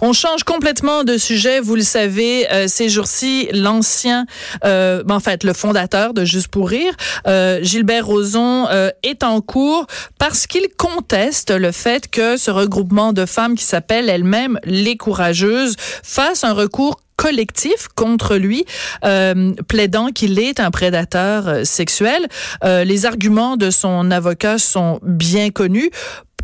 On change complètement de sujet, vous le savez, euh, ces jours-ci, l'ancien, euh, ben, en fait, le fondateur de Juste pour rire, euh, Gilbert Rozon, euh, est en cours parce qu'il conteste le fait que ce regroupement de femmes qui s'appelle elles-mêmes les courageuses fasse un recours collectif contre lui, euh, plaidant qu'il est un prédateur euh, sexuel. Euh, les arguments de son avocat sont bien connus.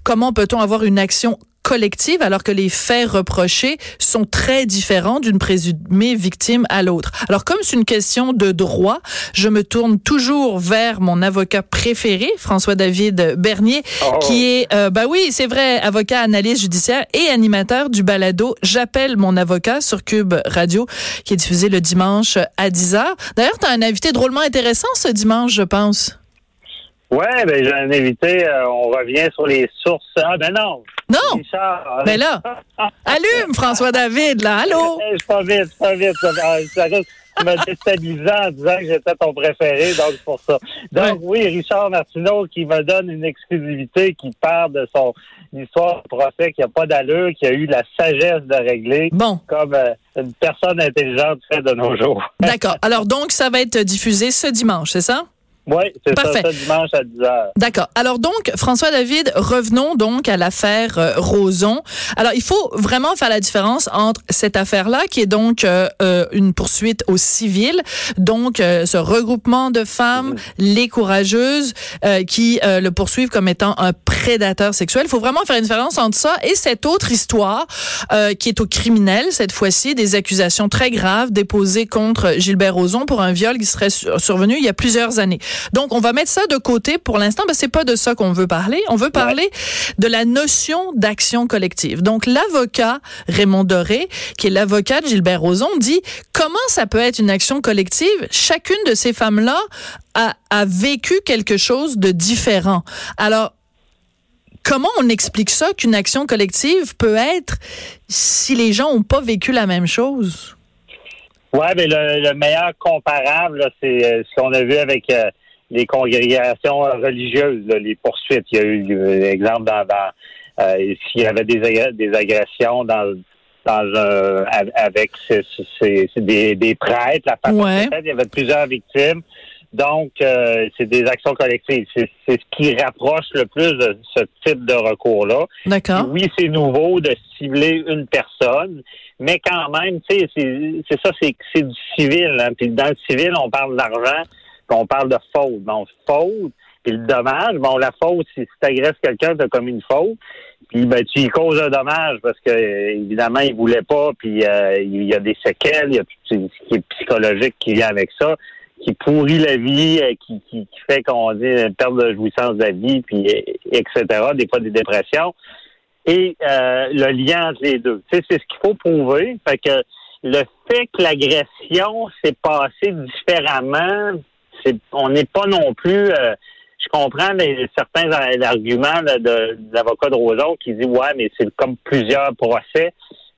Comment peut-on avoir une action collective alors que les faits reprochés sont très différents d'une présumée victime à l'autre. Alors comme c'est une question de droit, je me tourne toujours vers mon avocat préféré, François-David Bernier, oh. qui est, euh, bah oui, c'est vrai, avocat analyste judiciaire et animateur du balado J'appelle mon avocat sur Cube Radio, qui est diffusé le dimanche à 10h. D'ailleurs, tu as un invité drôlement intéressant ce dimanche, je pense. Ouais, ben j'ai un invité. Euh, on revient sur les sources. Ah ben non. Non. Richard, ben là, allume François David là. Allô? Je pas vite, pas vite. Ça, ça, tu m'as déstabilisé en disant que j'étais ton préféré, donc c'est pour ça. Donc oui, Richard Martineau qui me donne une exclusivité, qui parle de son histoire de procès qui a pas d'allure, qui a eu la sagesse de régler, bon. comme euh, une personne intelligente fait de nos jours. D'accord. Alors donc ça va être diffusé ce dimanche, c'est ça? Oui, c'est ça, ça, dimanche à 10 h. D'accord. Alors donc, François David, revenons donc à l'affaire euh, Roson. Alors, il faut vraiment faire la différence entre cette affaire-là, qui est donc euh, euh une poursuite au civil, donc euh, ce regroupement de femmes, mm-hmm. les courageuses, qui le poursuivent comme étant un prédateur sexuel. Il faut vraiment faire une différence entre ça et cette autre histoire qui est au criminel, cette fois-ci, des accusations très graves déposées contre Gilbert Roson pour un viol qui serait survenu il y a plusieurs années. Donc, on va mettre ça de côté pour l'instant, mais c'est pas de ça qu'on veut parler. On veut parler de la notion d'action collective. Donc, l'avocat Raymond Doré, qui est l'avocat de Gilbert Rozon, dit comment ça peut être une action collective? Chacune de ces femmes-là a, a vécu quelque chose de différent. Alors, comment on explique ça qu'une action collective peut être si les gens n'ont pas vécu la même chose? Oui, mais le, meilleur comparable, c'est euh, ce qu'on a vu avec euh, les congrégations religieuses, les poursuites. Il y a eu, euh, exemple, dans, dans euh, s'il y avait des, des agressions dans dans un, avec des, des prêtres, la ouais. il y avait plusieurs victimes. Donc, euh, c'est des actions collectives. C'est ce qui rapproche le plus de ce type de recours-là. D'accord. Oui, c'est nouveau de cibler une personne, mais quand même, tu sais, c'est ça, c'est du civil. Hein. Puis dans le civil, on parle d'argent, on parle de faute. Bon, faute, puis le dommage, bon, la faute, si tu agresses quelqu'un, tu as commis une faute, puis ben, tu y causes un dommage parce que, évidemment, il voulait pas, puis euh, il y a des séquelles, il y a tout ce qui est psychologique qui vient avec ça, qui pourrit la vie, euh, qui, qui, fait qu'on dit une perte de jouissance de la vie, puis etc., des fois des dépressions. Et euh, le lien entre les deux. Tu sais, c'est ce qu'il faut prouver. Fait que le fait que l'agression s'est passée différemment on n'est pas non plus. Euh, je comprends certains arguments de, l'avocat de Roson qui dit ouais, mais c'est comme plusieurs procès,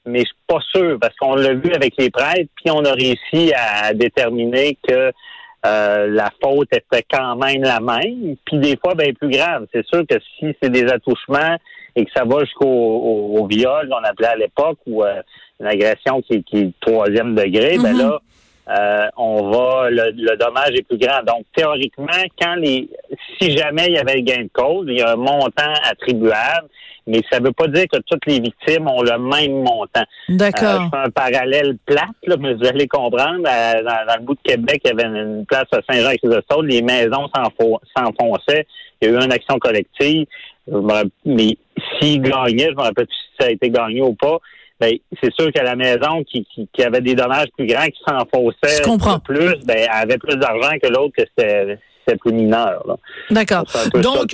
mais je suis pas sûr parce qu'on l'a vu avec les prêtres, puis on a réussi à déterminer que euh, la faute était quand même la même, puis des fois bien plus grave. C'est sûr que si c'est des attouchements et que ça va jusqu'au viol, qu'on appelait à l'époque, ou euh, une agression qui, qui est troisième degré, ben mm-hmm. là, euh, on va le, dommage est plus grand. Donc théoriquement, quand les si jamais il y avait le gain de cause, il y a un montant attribuable, mais ça ne veut pas dire que toutes les victimes ont le même montant. D'accord. Euh, je fais un parallèle plate, là, mais vous allez comprendre. Euh, dans, le bout de Québec, il y avait une place à Saint-Jean-Chrysostome, les maisons s'enfonçaient. Il y a eu une action collective. Mais s'ils gagnaient, je me rappelle si ça a été gagné ou pas, ben, c'est sûr que la maison qui, avait des dommages plus grands, qui s'enfonçait plus, ben, avait plus d'argent que l'autre que c'était c'est plus mineur. D'accord. Donc,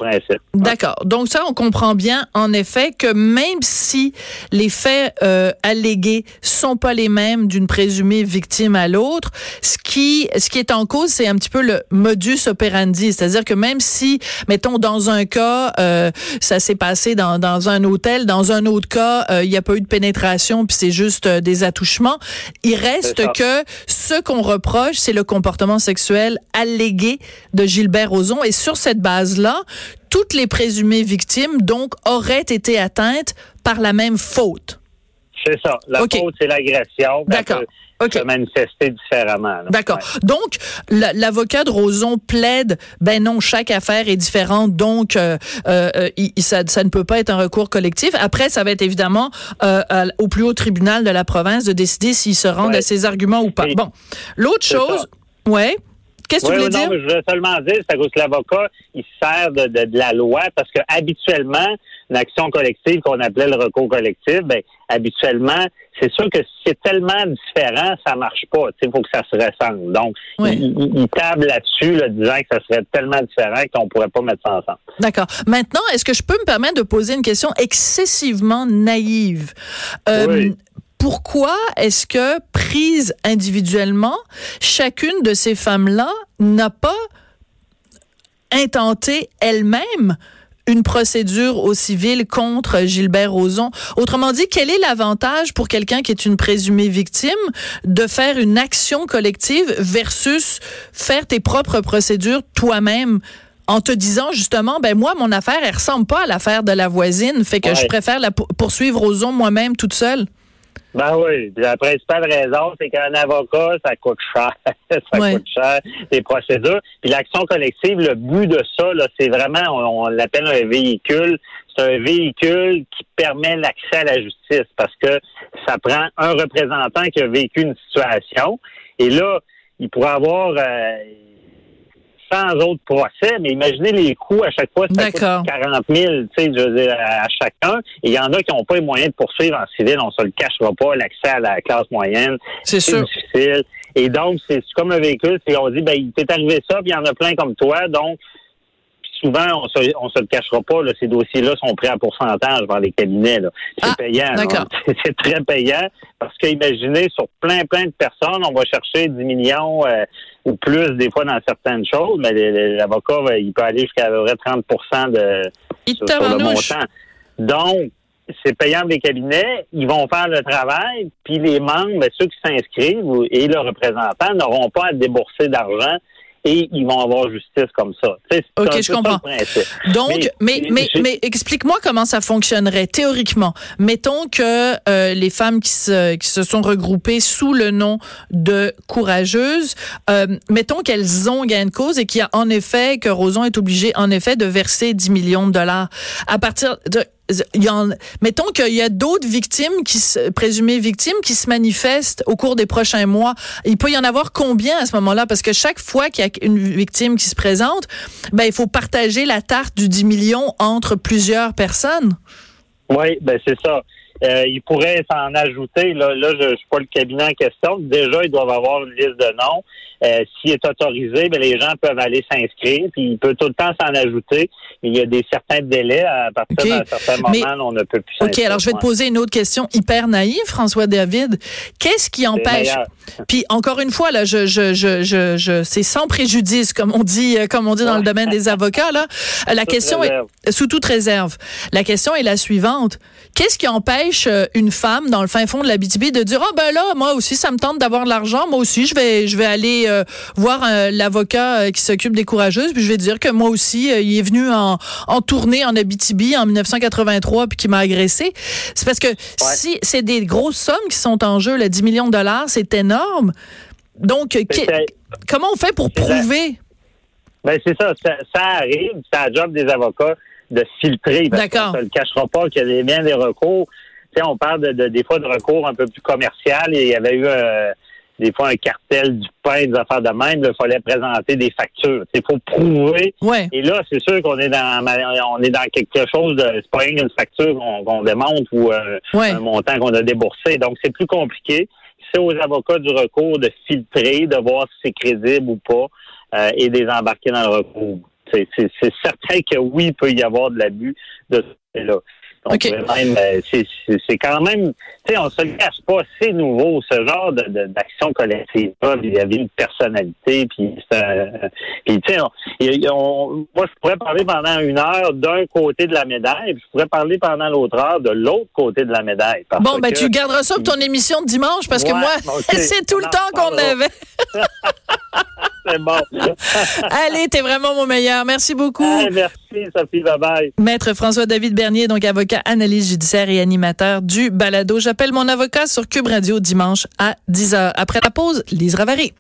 d'accord. Donc ça, on comprend bien, en effet, que même si les faits euh, allégués sont pas les mêmes d'une présumée victime à l'autre, ce qui, ce qui est en cause, c'est un petit peu le modus operandi, c'est-à-dire que même si, mettons, dans un cas, euh, ça s'est passé dans, dans un hôtel, dans un autre cas, euh, il n'y a pas eu de pénétration, puis c'est juste euh, des attouchements, il reste que ce qu'on reproche, c'est le comportement sexuel allégué de Gilbert Rozon. Et sur cette base-là, toutes les présumées victimes, donc, auraient été atteintes par la même faute. C'est ça. La faute, c'est l'agression. D'accord. Se manifester différemment. D'accord. Donc, l'avocat de Roson plaide, ben non, chaque affaire est différente, donc euh, euh, ça, ne peut pas être un recours collectif. Après, ça va être évidemment euh, au plus haut tribunal de la province de décider s'il se rendent à ses arguments ou pas. bon, l'autre chose, ouais. Qu'est-ce que tu voulais dire? je veux seulement dire, c'est que l'avocat, il sert de, de, la loi parce que habituellement, une action collective qu'on appelait le recours collectif, ben, habituellement, c'est sûr que c'est tellement différent, ça marche pas. Il faut que ça se ressemble. Donc, il, table là-dessus, là, disant que ça serait tellement différent qu'on pourrait pas mettre ça ensemble. D'accord. Maintenant, est-ce que je peux me permettre de poser une question excessivement naïve? Euh, oui pourquoi est-ce que, prise individuellement, chacune de ces femmes-là n'a pas intenté elle-même une procédure au civil contre Gilbert Rozon? Autrement dit, quel est l'avantage pour quelqu'un qui est une présumée victime de faire une action collective versus faire tes propres procédures toi-même en te disant justement, ben moi, mon affaire, elle ressemble pas à l'affaire de la voisine, fait que je préfère la poursuivre Rozon moi-même toute seule? Ben oui. la principale raison, c'est qu'un avocat, ça coûte cher. ça coûte cher, les procédures. Puis l'action collective, le but de ça, c'est vraiment, on, l'appelle un véhicule. C'est un véhicule qui permet l'accès à la justice parce que ça prend un représentant qui a vécu une situation. Et là, il pourrait avoir... Euh, sans autres procès, mais imaginez les coûts à chaque fois, ça coûte 40 000, tu sais, je veux dire, à chacun. Il y en a qui n'ont pas les moyens de poursuivre en civil, on se le cachera pas, l'accès à la classe moyenne, c'est difficile. Et donc, c'est comme un véhicule, c'est on dit, ben, il t'est arrivé ça, puis il y en a plein comme toi, donc souvent, on se, on se le cachera pas, là, ces dossiers-là sont pris à pourcentage par les cabinets. C'est ah, payant. C'est très payant parce que imaginez, sur plein, plein de personnes, on va chercher 10 millions euh, ou plus des fois dans certaines choses, mais l'avocat, il peut aller jusqu'à 30 de sur, le montant. Donc, c'est payant des cabinets, ils vont faire le travail, puis les membres, ben, ceux qui s'inscrivent et le représentant n'auront pas à débourser d'argent et ils vont avoir justice comme ça. OK, je comprends. Donc, mais, mais, mais, explique-moi comment ça fonctionnerait théoriquement. Mettons que euh, les femmes qui se, qui se sont regroupées sous le nom de courageuses, euh, mettons qu'elles ont gain de cause et qu'il y a en effet, que Roson est obligé en effet de verser 10 millions de dollars. À partir de mettons qu'il y a d'autres victimes qui présumées victimes qui se manifestent au cours des prochains mois. Il peut y en avoir combien à ce moment-là? Parce que chaque fois qu'il y a une victime qui se présente, ben, il faut partager la tarte du 10 millions entre plusieurs personnes. Oui, ben, c'est ça. Euh, il pourrait s'en ajouter. Là, là je ne suis pas le cabinet en question. Déjà, ils doivent avoir une liste de noms. Euh, S'il est autorisé, ben, les gens peuvent aller s'inscrire. Puis il peut tout le temps s'en ajouter. Mais il y a des certains délais. À partir d'un certain moment, on ne peut plus OK, alors je vais te poser une autre question hyper naïve, François David. Qu'est-ce qui empêche... Puis encore une fois, là, je, je, je, je, je c'est sans préjudice, comme on dit, euh, comme on dit dans le domaine des avocats. Là, la question est sous toute réserve. La question est la suivante Qu'est-ce qui empêche euh, une femme dans le fin fond de la BTB de dire, ah oh, ben là, moi aussi, ça me tente d'avoir de l'argent, moi aussi, je vais, je vais aller euh, voir euh, l'avocat qui s'occupe des courageuses, puis je vais dire que moi aussi, il est venu en, en tournée en Abitibi en 1983 puis qui m'a agressé. C'est parce que si c'est des grosses sommes qui sont en jeu, le 10 millions de dollars, c'est énorme. Donc, comment on fait pour prouver? Ben c'est ça, ça, ça, arrive, c'est la job des avocats de filtrer. D'accord. Ça ne le cachera pas qu'il y a bien des recours. Tu sais, on parle de, des fois de recours un peu plus commercial. Et il y avait eu euh, des fois un cartel du pain, des affaires de même. Il fallait présenter des factures. Il faut prouver. Ouais. Et là, c'est sûr qu'on est dans on est dans quelque chose de c'est pas une facture qu'on démontre ou euh, un montant qu'on a déboursé. Donc, c'est plus compliqué. C'est aux avocats du recours de filtrer, de voir si c'est crédible ou pas. euh, et des embarquer dans le recours. C'est certain que oui, il peut y avoir de l'abus de ce là même, euh, c'est quand même, tu sais, on se le cache pas, c'est nouveau, ce genre d'action collective Il y avait une personnalité, puis, puis tu sais, moi, je pourrais parler pendant une heure d'un côté de la médaille, puis je pourrais parler pendant l'autre heure de l'autre côté de la médaille. Bon, ben, tu garderas ça pour ton émission de dimanche, parce que moi, c'est tout le temps qu'on avait. c'est bon. Allez, t'es vraiment mon meilleur. Merci beaucoup. merci, Sophie. Bye-bye. Maître François-David Bernier, donc avocat, analyse judiciaire et animateur du balado. J'appelle mon avocat sur Cube Radio dimanche à 10h. Après la pause, Lise Ravary.